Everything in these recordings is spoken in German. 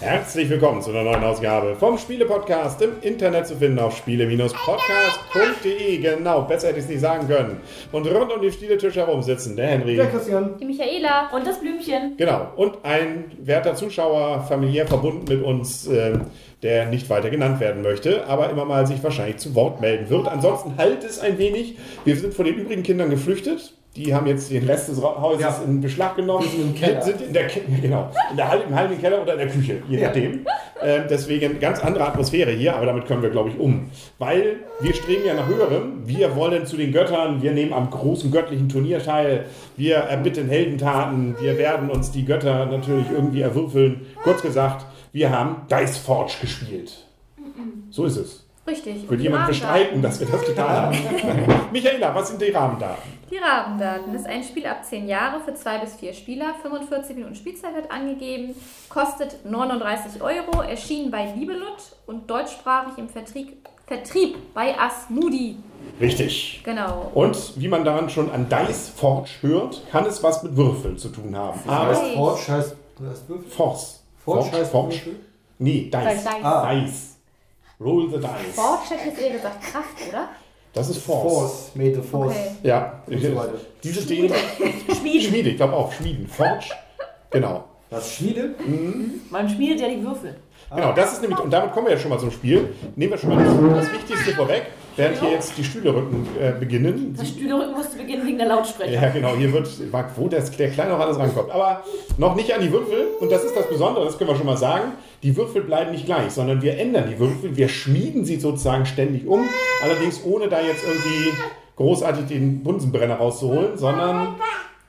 Herzlich willkommen zu einer neuen Ausgabe vom Spiele-Podcast im Internet zu finden auf spiele-podcast.de. Genau, besser hätte ich es nicht sagen können. Und rund um den Spieletisch herum sitzen der Henry, Der Christian. Die Michaela und das Blümchen. genau, und ein werter Zuschauer, familiär verbunden mit uns, äh, der nicht weiter genannt werden möchte, aber immer mal sich wahrscheinlich zu Wort melden wird. Ansonsten halt es ein wenig. Wir sind von den übrigen Kindern geflüchtet. Die haben jetzt den Rest des Hauses Ja. in Beschlag genommen. Sind im Keller. Sind in der, genau, in der, Hal- im halben Keller oder in der Küche, je Ja. nachdem. Ähm, deswegen ganz andere Atmosphäre hier, aber damit können wir, glaube ich, um. Weil wir streben ja nach Höherem. Wir wollen zu den Göttern, wir nehmen am großen göttlichen Turnier teil, wir erbitten Heldentaten, wir werden uns die Götter natürlich irgendwie erwürfeln. Kurz gesagt, wir haben Dice Forge gespielt. So ist es. Richtig. Würde jemand bestreiten, dass wir das getan haben? Michaela, was sind die Rahmendaten? Die Rahmendaten ist ein Spiel ab 10 Jahre für 2 bis 4 Spieler. 45 Minuten Spielzeit wird angegeben. Kostet 39 Euro. Erschienen bei Liebelud und deutschsprachig im Vertrieb, Vertrieb bei Asmudi. Richtig. Genau. Und wie man daran schon an Dice Forge hört, kann es was mit Würfeln zu tun haben. Aber. Forge heißt, heißt Würfel? Force. Forge heißt Forge. Nee, Dice. Dice. Ah. Dice. Roll the Dice. Forge hätte ich jetzt eher gesagt Kraft, oder? Das ist Force. Force, made the Force. Okay. Ja. Und so weiter. Dieses Ding. Schmieden. Schmiede, ich glaube auch. Schmieden. Forge. Genau. Das Schmiede? Man schmiedet ja die Würfel. Genau, das ist nämlich, und damit kommen wir ja schon mal zum Spiel. Nehmen wir schon mal das, das Wichtigste vorweg, während hier jetzt die Stühlerücken äh, beginnen. Das Stühlerücken musste beginnen wegen der Lautsprecher. Ja, genau, hier wird, wo das, der Kleine noch alles rankommt. Aber noch nicht an die Würfel. Und das ist das Besondere, das können wir schon mal sagen. Die Würfel bleiben nicht gleich, sondern wir ändern die Würfel. Wir schmieden sie sozusagen ständig um. Allerdings ohne da jetzt irgendwie großartig den Bunsenbrenner rauszuholen, sondern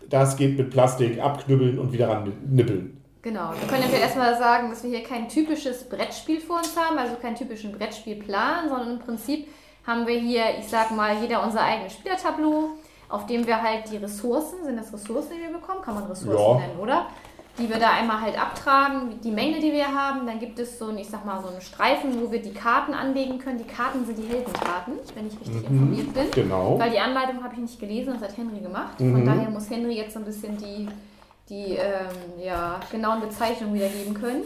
das geht mit Plastik abknüppeln und wieder ran nippeln. Genau. Wir können ja erstmal sagen, dass wir hier kein typisches Brettspiel vor uns haben, also keinen typischen Brettspielplan, sondern im Prinzip haben wir hier, ich sag mal, jeder unser eigenes Spielertableau, auf dem wir halt die Ressourcen, sind das Ressourcen, die wir bekommen? Kann man Ressourcen Ja. nennen, oder? Die wir da einmal halt abtragen, die Menge, die wir haben. Dann gibt es so einen, ich sag mal, so einen Streifen, wo wir die Karten anlegen können. Die Karten sind die Heldenkarten, wenn ich richtig informiert bin. Genau. Weil die Anleitung habe ich nicht gelesen, das hat Henry gemacht. Mhm. Von daher muss Henry jetzt so ein bisschen die, die ähm, ja, genauen Bezeichnungen wiedergeben können.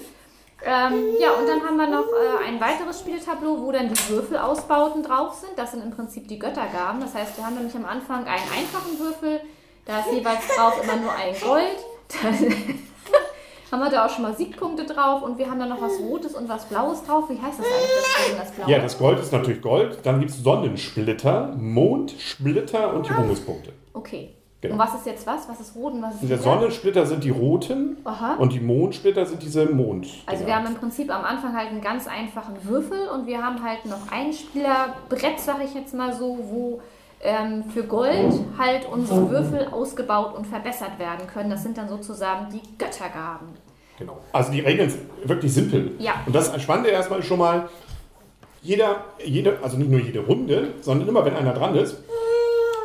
Ähm, ja, und dann haben wir noch äh, ein weiteres Spieltableau, wo dann die Würfelausbauten drauf sind. Das sind im Prinzip die Göttergaben. Das heißt, wir haben nämlich am Anfang einen einfachen Würfel, da ist jeweils drauf immer nur ein Gold. Dann haben wir da auch schon mal Siegpunkte drauf und wir haben da noch was Rotes und was Blaues drauf. Wie heißt das eigentlich, das Blaue? Ja, das Gold ist natürlich Gold. Dann gibt es Sonnensplitter, Mondsplitter und die Bundespunkte. Okay. Genau. Und was ist jetzt was? Was ist rot und was ist Der lila? Sonnensplitter sind die roten Aha. und die Mondsplitter sind diese Mond. Also wir haben im Prinzip am Anfang halt einen ganz einfachen Würfel und wir haben halt noch ein Spielerbrett, sag ich jetzt mal so, wo ähm, für Gold halt unsere Würfel ausgebaut und verbessert werden können. Das sind dann sozusagen die Göttergaben. Genau. Also die Regeln sind wirklich simpel. Ja. Und das Spannende erstmal ist schon mal, jeder, jede, also nicht nur jede Runde, sondern immer wenn einer dran ist,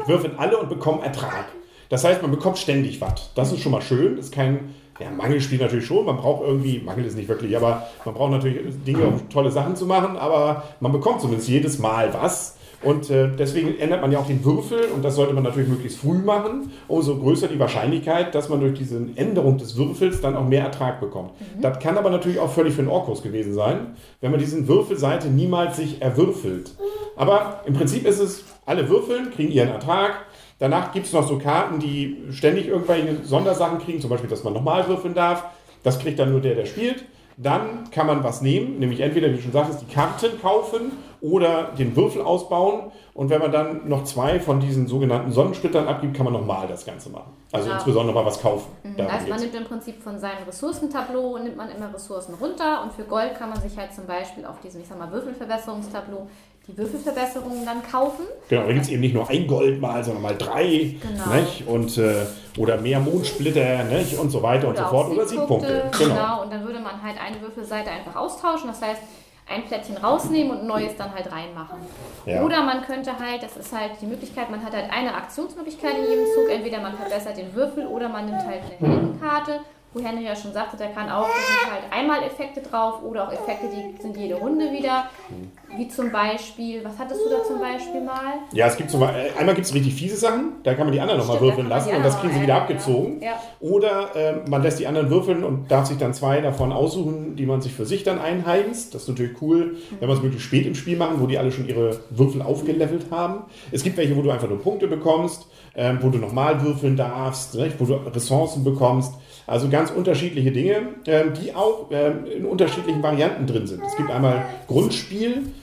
würfeln alle und bekommen Ertrag. Das heißt, man bekommt ständig was. Das ist schon mal schön. Ist kein ja, Mangelspiel natürlich schon. Man braucht irgendwie, Mangel ist nicht wirklich, aber man braucht natürlich Dinge, um tolle Sachen zu machen. Aber man bekommt zumindest jedes Mal was. Und äh, deswegen ändert man ja auch den Würfel und das sollte man natürlich möglichst früh machen. Umso größer die Wahrscheinlichkeit, dass man durch diese Änderung des Würfels dann auch mehr Ertrag bekommt. Das kann aber natürlich auch völlig für einen Orkus gewesen sein, wenn man diesen Würfelseite niemals sich erwürfelt. Aber im Prinzip ist es, alle würfeln, kriegen ihren Ertrag. Danach gibt es noch so Karten, die ständig irgendwelche Sondersachen kriegen, zum Beispiel, dass man nochmal würfeln darf. Das kriegt dann nur der, der spielt. Dann kann man was nehmen, nämlich entweder, wie du schon sagtest, die Karten kaufen oder den Würfel ausbauen. Und wenn man dann noch zwei von diesen sogenannten Sonnensplittern abgibt, kann man nochmal das Ganze machen. Also Genau. insbesondere mal was kaufen. Darum Also man nimmt im Prinzip von seinem Ressourcentableau, nimmt man immer Ressourcen runter und für Gold kann man sich halt zum Beispiel auf diesem, ich sag mal, Würfelverbesserungstableau die Würfelverbesserungen dann kaufen. Genau, da gibt es eben nicht nur ein Gold mal, sondern mal drei. Genau. Nicht? Und, äh, oder mehr Mondsplitter nicht? und so weiter und so auch fort. Oder Siegpunkte. Genau. und dann würde man halt eine Würfelseite einfach austauschen. Das heißt, ein Plättchen rausnehmen und ein neues dann halt reinmachen. Ja. Oder man könnte halt, das ist halt die Möglichkeit, man hat halt eine Aktionsmöglichkeit in jedem Zug. Entweder man verbessert den Würfel oder man nimmt halt eine Heldenkarte. Wo Henry ja schon sagte, der kann auch, da sind halt einmal Effekte drauf oder auch Effekte, die sind jede Runde wieder. Wie zum Beispiel, was hattest du da zum Beispiel mal? Ja, es gibt zum Beispiel, äh, einmal gibt es richtig fiese Sachen, da kann man die anderen nochmal würfeln lassen und das kriegen sie wieder abgezogen. Ja. Oder äh, man lässt die anderen würfeln und darf sich dann zwei davon aussuchen, die man sich für sich dann einheimst. Das ist natürlich cool, wenn man es möglichst spät im Spiel machen, wo die alle schon ihre Würfel aufgelevelt haben. Es gibt welche, wo du einfach nur Punkte bekommst, ähm, wo du nochmal würfeln darfst, nicht? wo du Ressourcen bekommst. Also ganz unterschiedliche Dinge, ähm, die auch ähm, in unterschiedlichen Varianten drin sind. Es gibt einmal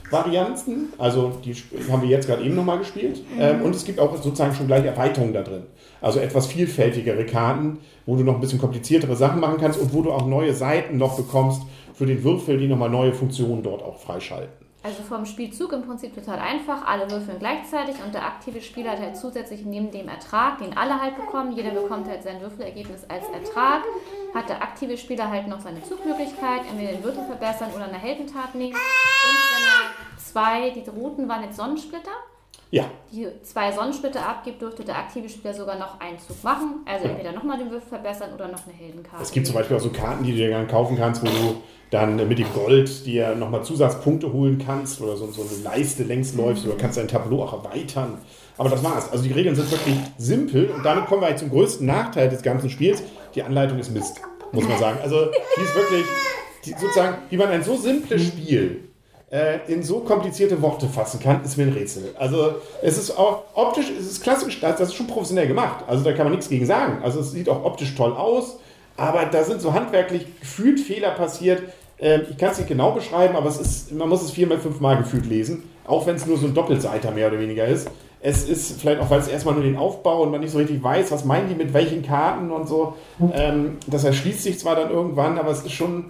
Grundspiel-Varianten, also die haben wir jetzt gerade eben nochmal gespielt. Ähm, und es gibt auch sozusagen schon gleich Erweiterungen da drin. Also etwas vielfältigere Karten, wo du noch ein bisschen kompliziertere Sachen machen kannst und wo du auch neue Seiten noch bekommst für den Würfel, die nochmal neue Funktionen dort auch freischalten. Also vom Spielzug im Prinzip total einfach. Alle würfeln gleichzeitig und der aktive Spieler hat halt zusätzlich neben dem Ertrag, den alle halt bekommen, jeder bekommt halt sein Würfelergebnis als Ertrag, hat der aktive Spieler halt noch seine Zugmöglichkeit, entweder den Würfel verbessern oder eine Heldentat nehmen. Und wenn er zwei, die roten waren jetzt Sonnensplitter, Ja, die zwei Sonnensplitter abgibt, dürfte der aktive Spieler sogar noch einen Zug machen. Also entweder nochmal den Würfel verbessern oder noch eine Heldenkarte. es gibt zum Beispiel auch so Karten, die du dir dann kaufen kannst, wo du dann mit dem Gold dir nochmal Zusatzpunkte holen kannst oder so, so eine Leiste längs läufst oder kannst dein Tableau auch erweitern. Aber das war's. Also die Regeln sind wirklich simpel und damit kommen wir eigentlich zum größten Nachteil des ganzen Spiels. Die Anleitung ist Mist, muss man sagen. Also die ist wirklich, die, sozusagen, wie man ein so simples Spiel äh, in so komplizierte Worte fassen kann, ist mir ein Rätsel. Also es ist auch optisch, es ist klassisch, das ist schon professionell gemacht. Also da kann man nichts gegen sagen. Also es sieht auch optisch toll aus, aber da sind so handwerklich gefühlt Fehler passiert. Ähm, ich kann es nicht genau beschreiben, aber es ist, man muss es viermal, fünfmal gefühlt lesen, auch wenn es nur so ein Doppelseiter mehr oder weniger ist. Es ist vielleicht auch, weil es erstmal nur den Aufbau und man nicht so richtig weiß, was meinen die mit welchen Karten und so. Ähm, das erschließt sich zwar dann irgendwann, aber es ist schon,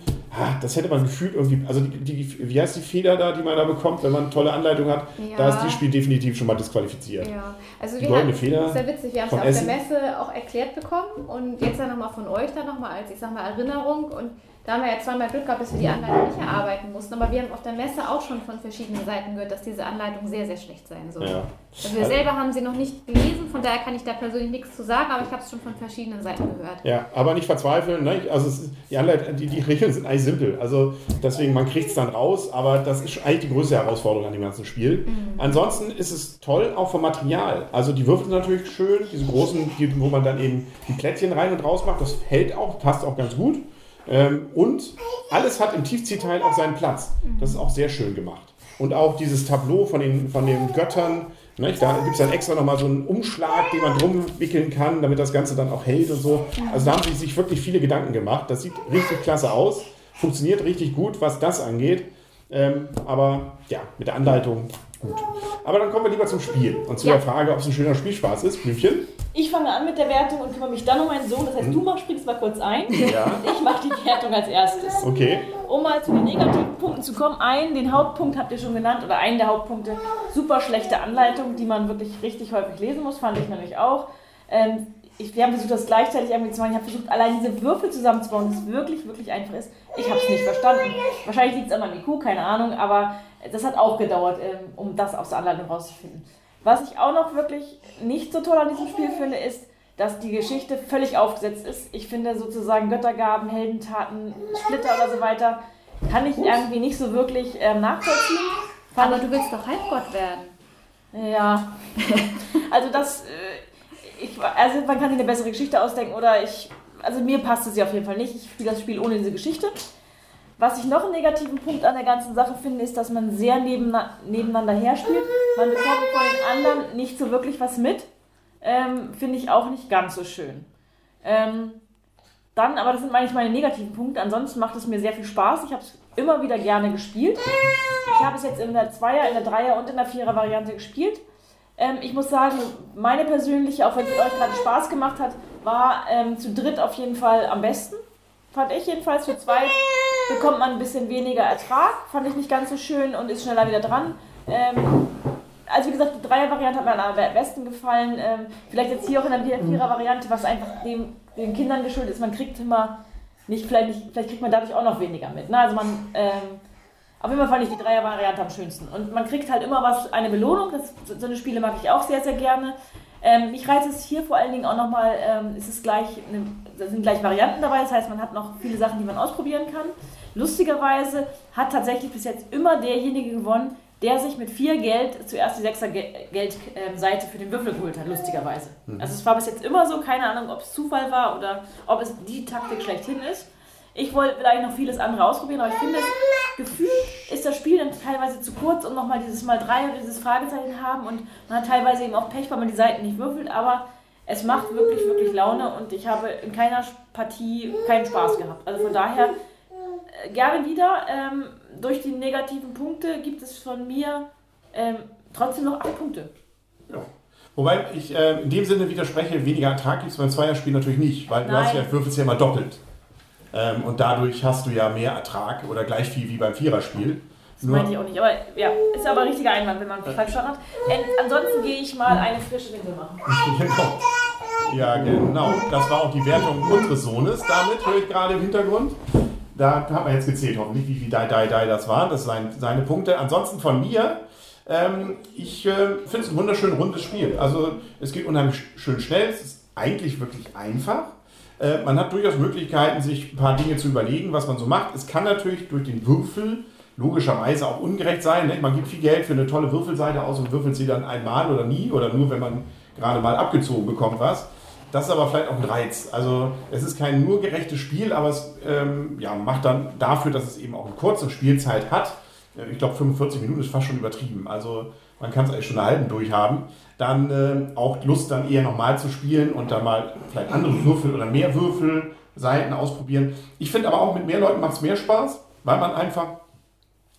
das hätte man gefühlt irgendwie, also die, die, wie heißt die Feder da, die man da bekommt, wenn man eine tolle Anleitung hat, Ja. da ist die Spiel definitiv schon mal disqualifiziert. Ja, also Die wir haben, Feder das ist ja witzig, wir haben es auf Essen. der Messe auch erklärt bekommen und jetzt dann nochmal von euch dann nochmal als, ich sag mal, Erinnerung und da haben wir ja zweimal Glück gehabt, dass wir die Anleitung nicht erarbeiten mussten, aber wir haben auf der Messe auch schon von verschiedenen Seiten gehört, dass diese Anleitung sehr, sehr schlecht sein soll. Ja. Also wir selber haben sie noch nicht gelesen, von daher kann ich da persönlich nichts zu sagen, aber ich habe es schon von verschiedenen Seiten gehört. Ja, aber nicht verzweifeln. Ne? Also ist, die, Anleit die, die Regeln sind eigentlich simpel. Also deswegen, man kriegt es dann raus, aber das ist eigentlich die größte Herausforderung an dem ganzen Spiel. Ansonsten ist es toll, auch vom Material. Also die Würfel sind natürlich schön, diese großen, wo man dann eben die Plättchen rein und raus macht, das hält auch, passt auch ganz gut. Ähm, und alles hat im Tiefziehteil auch seinen Platz. Das ist auch sehr schön gemacht. Und auch dieses Tableau von den, von den Göttern, ne, da gibt es dann extra nochmal so einen Umschlag, den man drum wickeln kann, damit das Ganze dann auch hält und so. Also da haben sie sich wirklich viele Gedanken gemacht. Das sieht richtig klasse aus, funktioniert richtig gut, was das angeht. Ähm, aber ja, mit der Anleitung gut. Aber dann kommen wir lieber zum Spiel und zu Ja. der Frage, ob es ein schöner Spielspaß ist. Blümchen? Ich fange an mit der Wertung und kümmere mich dann um meinen Sohn. Das heißt, du mach, springst mal kurz ein. Ja. Ich mache die Wertung als erstes. Okay. Um mal zu den negativen Punkten zu kommen, einen, den Hauptpunkt habt ihr schon genannt, oder einen der Hauptpunkte, super schlechte Anleitung, die man wirklich richtig häufig lesen muss, fand ich nämlich auch. Ähm, ich, wir haben versucht, das gleichzeitig irgendwie zu machen. Ich habe versucht, allein diese Würfel zusammenzubauen, das wirklich, wirklich einfach ist. Ich habe es nicht verstanden. Wahrscheinlich liegt es an meinem IQ, keine Ahnung, aber das hat auch gedauert, ähm, um das aus der Anleitung rauszufinden. Was ich auch noch wirklich nicht so toll an diesem Spiel finde, ist, dass die Geschichte völlig aufgesetzt ist. Ich finde sozusagen Göttergaben, Heldentaten, Splitter oder so weiter, kann ich irgendwie nicht so wirklich ähm, nachvollziehen. Aber du willst doch Halbgott werden. ja. Also das, äh, ich, also man kann sich eine bessere Geschichte ausdenken oder ich, also mir passt es ja auf jeden Fall nicht. Ich spiele das Spiel ohne diese Geschichte. Was ich noch einen negativen Punkt an der ganzen Sache finde, ist, dass man sehr nebena- nebeneinander herspielt. Man bekommt von den anderen nicht so wirklich was mit. Ähm, finde ich auch nicht ganz so schön. Ähm, dann, aber das sind eigentlich meine negativen Punkte. Ansonsten macht es mir sehr viel Spaß. Ich habe es immer wieder gerne gespielt. Ich habe es jetzt in der Zweier, in der Dreier und in der Vierer Variante gespielt. Ähm, ich muss sagen, meine persönliche, auch wenn es euch gerade Spaß gemacht hat, war ähm, zu dritt auf jeden Fall am besten. Fand ich jedenfalls. Für zweit bekommt man ein bisschen weniger Ertrag. Fand ich nicht ganz so schön und ist schneller wieder dran. Ähm, also wie gesagt, die Dreier-Variante hat mir am besten gefallen. Ähm, vielleicht jetzt hier auch in der Vierer-Variante, was einfach dem, den Kindern geschuldet ist. Man kriegt immer nicht, vielleicht, nicht, vielleicht kriegt man dadurch auch noch weniger mit. Ne? Also man, ähm, auf jeden Fall fand ich die Dreier-Variante am schönsten. Und man kriegt halt immer was, eine Belohnung. Das, so eine Spiele mag ich auch sehr, sehr gerne. Ähm, mich reizt es hier vor allen Dingen auch nochmal, ähm, es ist gleich, eine, da sind gleich Varianten dabei, das heißt, man hat noch viele Sachen, die man ausprobieren kann. Lustigerweise hat tatsächlich bis jetzt immer derjenige gewonnen, der sich mit vier Geld zuerst die sechser Ge Geldseite für den Würfel geholt hat, lustigerweise. Mhm. Also es war bis jetzt immer so, keine Ahnung, ob es Zufall war oder ob es die Taktik schlechthin ist. Ich wollte vielleicht noch vieles andere ausprobieren, aber ich finde, das Gefühl ist das Spiel dann teilweise zu kurz und nochmal dieses Mal drei oder dieses Fragezeichen haben und man hat teilweise eben auch Pech, weil man die Seiten nicht würfelt, aber es macht wirklich, wirklich Laune und ich habe in keiner Partie keinen Spaß gehabt. Also von daher äh, gerne wieder. Ähm, durch die negativen Punkte gibt es von mir ähm, trotzdem noch acht Punkte. Ja. Wobei ich äh, in dem Sinne widerspreche, weniger Ertrag gibt es beim Zweierspiel natürlich nicht, weil du Nein. hast ja, würfelst ja immer doppelt. Ähm, und dadurch hast du ja mehr Ertrag oder gleich viel wie beim Viererspiel. Das meinte ich auch nicht. Aber ja, ist aber ein richtiger Einwand, wenn man falsch verstanden hat. Ähm, ansonsten gehe ich mal eine frische Windel machen. genau. Ja, genau. Das war auch die Wertung unseres Sohnes damit, höre ich gerade im Hintergrund. Da hat man jetzt gezählt, hoffentlich, wie viel Die, Die, Die das waren. Das sind seine Punkte. Ansonsten von mir, ähm, ich äh, finde es ein wunderschön rundes Spiel. Also es geht unheimlich schön schnell. Es ist eigentlich wirklich einfach. Äh, man hat durchaus Möglichkeiten, sich ein paar Dinge zu überlegen, was man so macht. Es kann natürlich durch den Würfel logischerweise auch ungerecht sein. Ne? Man gibt viel Geld für eine tolle Würfelseite aus und würfelt sie dann einmal oder nie oder nur, wenn man gerade mal abgezogen bekommt was. Das ist aber vielleicht auch ein Reiz. Also es ist kein nur gerechtes Spiel, aber es ähm, ja, macht dann dafür, dass es eben auch eine kurze Spielzeit hat. äh, Ich glaube 45 Minuten ist fast schon übertrieben. Also man kann es eigentlich schon eine halben durchhaben. Dann äh, auch Lust dann eher nochmal zu spielen und dann mal vielleicht andere Würfel oder mehr Würfelseiten ausprobieren. Ich finde aber auch mit mehr Leuten macht es mehr Spaß, weil man einfach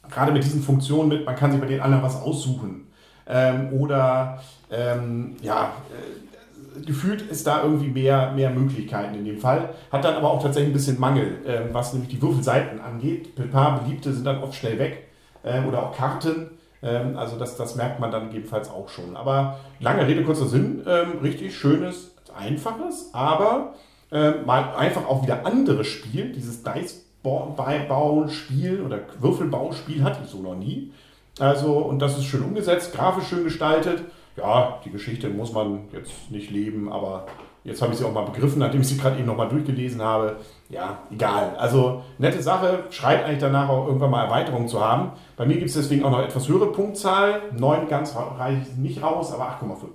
gerade mit diesen Funktionen mit, man kann sich bei den anderen was aussuchen. Ähm, oder ähm, ja, äh, gefühlt ist da irgendwie mehr, mehr Möglichkeiten in dem Fall. Hat dann aber auch tatsächlich ein bisschen Mangel, ähm, was nämlich die Würfelseiten angeht. Ein paar beliebte sind dann oft schnell weg. Ähm, oder auch Karten. Ähm, also das, das merkt man dann gegebenenfalls auch schon. Aber lange Rede, kurzer Sinn, ähm, richtig schönes, einfaches, aber ähm, mal einfach auch wieder anderes Spiel, dieses Dice Bauspiel oder Würfelbauspiel hatte ich so noch nie. Also, und das ist schön umgesetzt, grafisch schön gestaltet. Ja, die Geschichte muss man jetzt nicht leben, aber jetzt habe ich sie auch mal begriffen, nachdem ich sie gerade eben nochmal durchgelesen habe. Ja, egal. Also, nette Sache, schreit eigentlich danach auch irgendwann mal Erweiterungen zu haben. Bei mir gibt es deswegen auch noch etwas höhere Punktzahl. 9 ganz reiche ich nicht raus, aber 8,5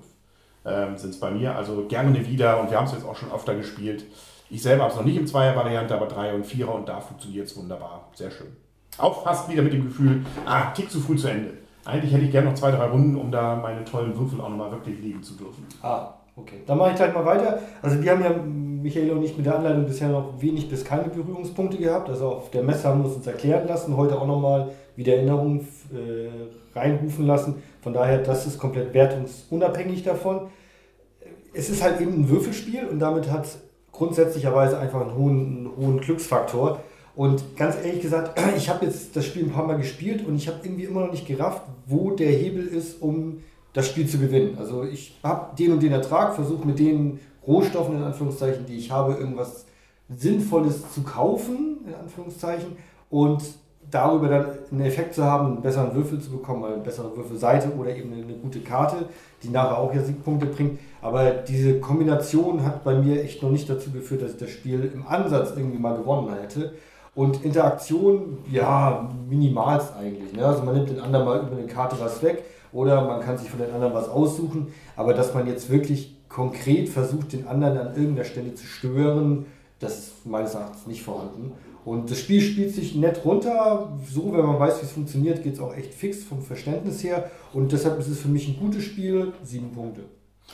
ähm, sind es bei mir. Also gerne wieder und wir haben es jetzt auch schon öfter gespielt. Ich selber habe es noch nicht im Zweier-Variante, aber Dreier und Vierer und da funktioniert es wunderbar. Sehr schön. Auch fast wieder mit dem Gefühl, ah, tick zu früh zu Ende. Eigentlich hätte ich gerne noch zwei, drei Runden, um da meine tollen Würfel auch nochmal wirklich legen zu dürfen. Ah, okay. Dann mache ich gleich mal weiter. Also wir haben ja, Michael und ich, mit der Anleitung bisher noch wenig bis keine Berührungspunkte gehabt. Also auf der Messe haben wir es uns erklären lassen, heute auch nochmal wieder Erinnerungen äh, reinrufen lassen. Von daher, das ist komplett wertungsunabhängig davon. Es ist halt eben ein Würfelspiel und damit hat grundsätzlicherweise einfach einen hohen, einen hohen Glücksfaktor. Und ganz ehrlich gesagt, ich habe jetzt das Spiel ein paar Mal gespielt und ich habe irgendwie immer noch nicht gerafft, wo der Hebel ist, um das Spiel zu gewinnen. Also ich habe den und den Ertrag, versucht mit den Rohstoffen, in Anführungszeichen, die ich habe, irgendwas Sinnvolles zu kaufen, in Anführungszeichen, und darüber dann einen Effekt zu haben, einen besseren Würfel zu bekommen, eine bessere Würfelseite oder eben eine gute Karte, die nachher auch ja Siegpunkte bringt. Aber diese Kombination hat bei mir echt noch nicht dazu geführt, dass ich das Spiel im Ansatz irgendwie mal gewonnen hätte. Und Interaktion, ja, minimalst eigentlich. Ne? Also man nimmt den anderen mal über eine Karte was weg oder man kann sich von den anderen was aussuchen. Aber dass man jetzt wirklich konkret versucht, den anderen an irgendeiner Stelle zu stören, das ist meines Erachtens nicht vorhanden. Und das Spiel spielt sich nett runter. So, wenn man weiß, wie es funktioniert, geht es auch echt fix vom Verständnis her. Und deshalb ist es für mich ein gutes Spiel. Sieben Punkte.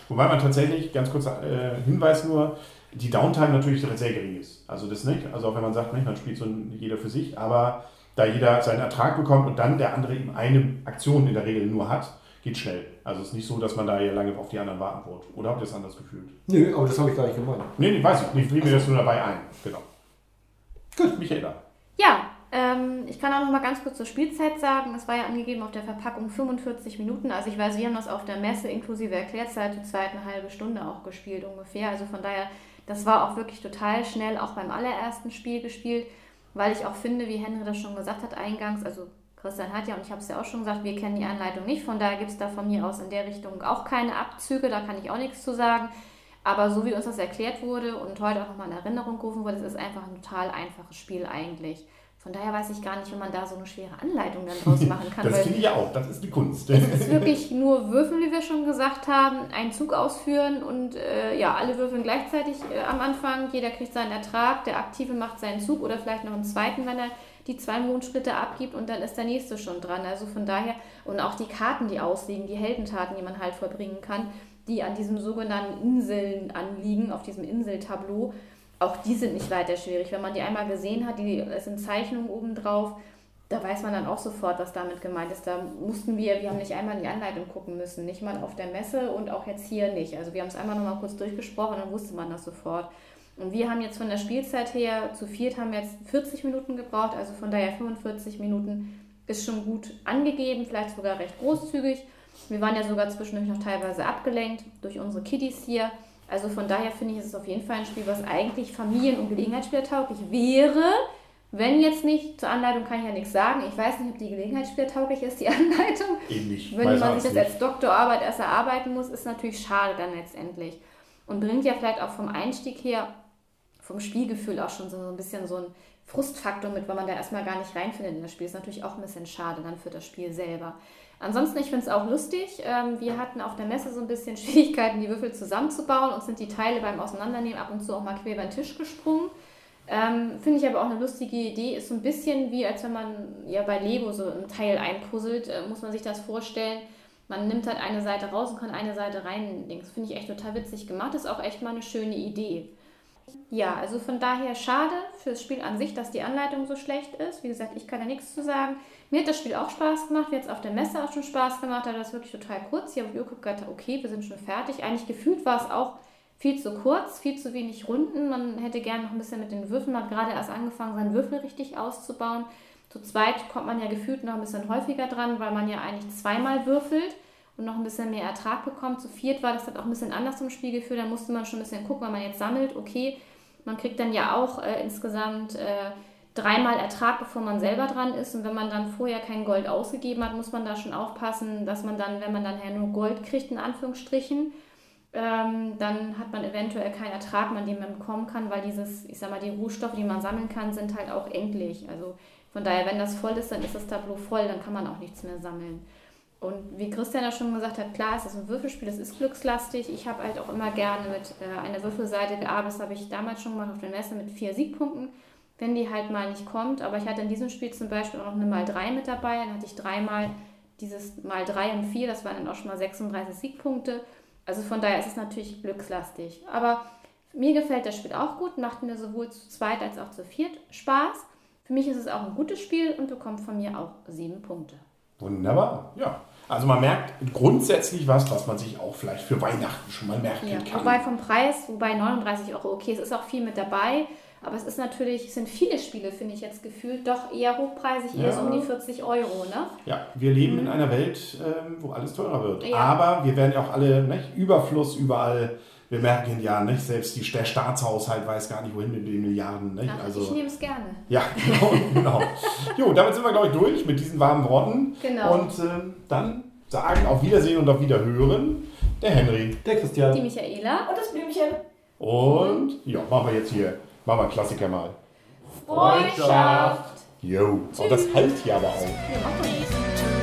Wobei man tatsächlich, ganz kurzer äh, Hinweis nur, die Downtime natürlich sehr gering ist. Also das nicht. Also auch wenn man sagt, nicht, man spielt so jeder für sich, aber da jeder seinen Ertrag bekommt und dann der andere eben eine Aktion in der Regel nur hat, geht schnell. Also es ist nicht so, dass man da ja lange auf die anderen warten wird. Oder habt ihr es anders gefühlt? Nö, aber das habe ich gar nicht gemeint. Nee, nee, weiß ich. Ich fiel mir das nur dabei ein. Genau. Gut, Michaela. Ja, ähm, ich kann auch noch mal ganz kurz zur Spielzeit sagen. Es war ja angegeben auf der Verpackung 45 Minuten. Also ich weiß, wir haben das auf der Messe inklusive Erklärzeit zur zweiten halbe Stunde auch gespielt ungefähr. Also von daher, das war auch wirklich total schnell, auch beim allerersten Spiel gespielt, weil ich auch finde, wie Henry das schon gesagt hat eingangs, also Christian hat ja, und ich habe es ja auch schon gesagt, wir kennen die Anleitung nicht, von daher gibt es da von mir aus in der Richtung auch keine Abzüge, da kann ich auch nichts zu sagen. Aber so wie uns das erklärt wurde und heute auch nochmal in Erinnerung gerufen wurde, es ist einfach ein total einfaches Spiel eigentlich. Von daher weiß ich gar nicht, wie man da so eine schwere Anleitung dann draus machen kann. Das finde ich ja auch, das ist die Kunst. es ist wirklich nur Würfeln, wie wir schon gesagt haben, einen Zug ausführen und äh, ja, alle würfeln gleichzeitig äh, am Anfang. Jeder kriegt seinen Ertrag, der Aktive macht seinen Zug oder vielleicht noch einen zweiten, wenn er die zwei Mondsplitter abgibt und dann ist der nächste schon dran. Also von daher, und auch die Karten, die ausliegen, die Heldentaten, die man halt vollbringen kann, die an diesem sogenannten Inseln anliegen, auf diesem Inseltableau, auch die sind nicht weiter schwierig. Wenn man die einmal gesehen hat, die, es sind Zeichnungen oben drauf, da weiß man dann auch sofort, was damit gemeint ist. Da mussten wir, wir haben nicht einmal in die Anleitung gucken müssen, nicht mal auf der Messe und auch jetzt hier nicht. Also wir haben es einmal nochmal kurz durchgesprochen und dann wusste man das sofort. Und wir haben jetzt von der Spielzeit her, zu viert haben wir jetzt 40 Minuten gebraucht, also von daher 45 Minuten ist schon gut angegeben, vielleicht sogar recht großzügig. Wir waren ja sogar zwischendurch noch teilweise abgelenkt durch unsere Kiddies hier. Also von daher finde ich, ist es auf jeden Fall ein Spiel, was eigentlich Familien- und Gelegenheitsspielertauglich wäre. Wenn jetzt nicht, zur Anleitung kann ich ja nichts sagen. Ich weiß nicht, ob die Gelegenheitsspielertauglich ist, die Anleitung. Ähnlich. Wenn Weiß man sich das nicht. als Doktorarbeit erst erarbeiten muss, ist natürlich schade dann letztendlich. Und bringt ja vielleicht auch vom Einstieg her, vom Spielgefühl auch schon so ein bisschen so ein Frustfaktor mit, weil man da erstmal gar nicht reinfindet in das Spiel. Ist natürlich auch ein bisschen schade dann für das Spiel selber. Ansonsten, ich finde es auch lustig. Ähm, wir hatten auf der Messe so ein bisschen Schwierigkeiten, die Würfel zusammenzubauen und sind die Teile beim Auseinandernehmen ab und zu auch mal quer über den Tisch gesprungen. Ähm, Finde ich aber auch eine lustige Idee. Ist so ein bisschen wie, als wenn man ja bei Lego so ein Teil einpuzzelt, äh, muss man sich das vorstellen. Man nimmt halt eine Seite raus und kann eine Seite rein. Finde ich echt total witzig gemacht. Ist auch echt mal eine schöne Idee. Ja, also von daher schade fürs Spiel an sich, dass die Anleitung so schlecht ist. Wie gesagt, ich kann da nichts zu sagen. Mir hat das Spiel auch Spaß gemacht. Mir hat es auf der Messe auch schon Spaß gemacht. Da war das wirklich total kurz. Ich habe geguckt, gedacht, okay, wir sind schon fertig. Eigentlich gefühlt war es auch viel zu kurz, viel zu wenig Runden. Man hätte gerne noch ein bisschen mit den Würfeln, man hat gerade erst angefangen, seinen Würfel richtig auszubauen. Zu zweit kommt man ja gefühlt noch ein bisschen häufiger dran, weil man ja eigentlich zweimal würfelt und noch ein bisschen mehr Ertrag bekommt. Zu viert war das dann auch ein bisschen anders im Spielgefühl. Da musste man schon ein bisschen gucken, wenn man jetzt sammelt, okay, man kriegt dann ja auch äh, insgesamt äh, dreimal Ertrag, bevor man selber dran ist. Und wenn man dann vorher kein Gold ausgegeben hat, muss man da schon aufpassen, dass man dann, wenn man dann ja nur Gold kriegt, in Anführungsstrichen, ähm, dann hat man eventuell keinen Ertrag, man den man bekommen kann, weil dieses, ich sag mal, die Rohstoffe, die man sammeln kann, sind halt auch endlich. Also von daher, wenn das voll ist, dann ist das Tableau voll, dann kann man auch nichts mehr sammeln. Und wie Christian ja schon gesagt hat, klar, ist ein Würfelspiel, es ist glückslastig. Ich habe halt auch immer gerne mit äh, einer Würfelseite gearbeitet, das habe ich damals schon gemacht auf der Messe mit vier Siegpunkten, wenn die halt mal nicht kommt. Aber ich hatte in diesem Spiel zum Beispiel auch noch eine mal drei mit dabei, dann hatte ich dreimal dieses mal drei und vier, das waren dann auch schon mal 36 Siegpunkte. Also von daher ist es natürlich glückslastig. Aber mir gefällt das Spiel auch gut, macht mir sowohl zu zweit als auch zu viert Spaß. Für mich ist es auch ein gutes Spiel und bekommt von mir auch sieben Punkte. Wunderbar, ja. Also man merkt grundsätzlich was, was man sich auch vielleicht für Weihnachten schon mal merken Ja, kann. wobei vom Preis, wobei 39 Euro, okay, es ist auch viel mit dabei, aber es ist natürlich, es sind viele Spiele, finde ich jetzt gefühlt, doch eher hochpreisig, eher Ja. so um die 40 Euro, ne? Ja, wir leben in einer Welt, ähm, wo alles teurer wird. Ja. Aber wir werden ja auch alle, nicht? Überfluss überall. Wir merken ja, nicht? selbst die, der Staatshaushalt weiß gar nicht, wohin mit den Milliarden. Nicht? Ach, Also, ich nehme es gerne. ja, genau, genau. Jo, damit sind wir, glaube ich, durch mit diesen warmen Worten. Genau. Und ähm, dann sagen auf Wiedersehen und auf Wiederhören der Henry. Der Christian. Die Michaela. Und das Blümchen. Und ja, machen wir jetzt hier, machen wir Klassiker mal. Freundschaft. Jo, oh, das halt hier aber auch. Ja,